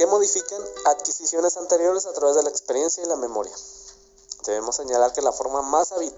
que modifican adquisiciones anteriores a través de la experiencia y la memoria. Debemos señalar que la forma más habitual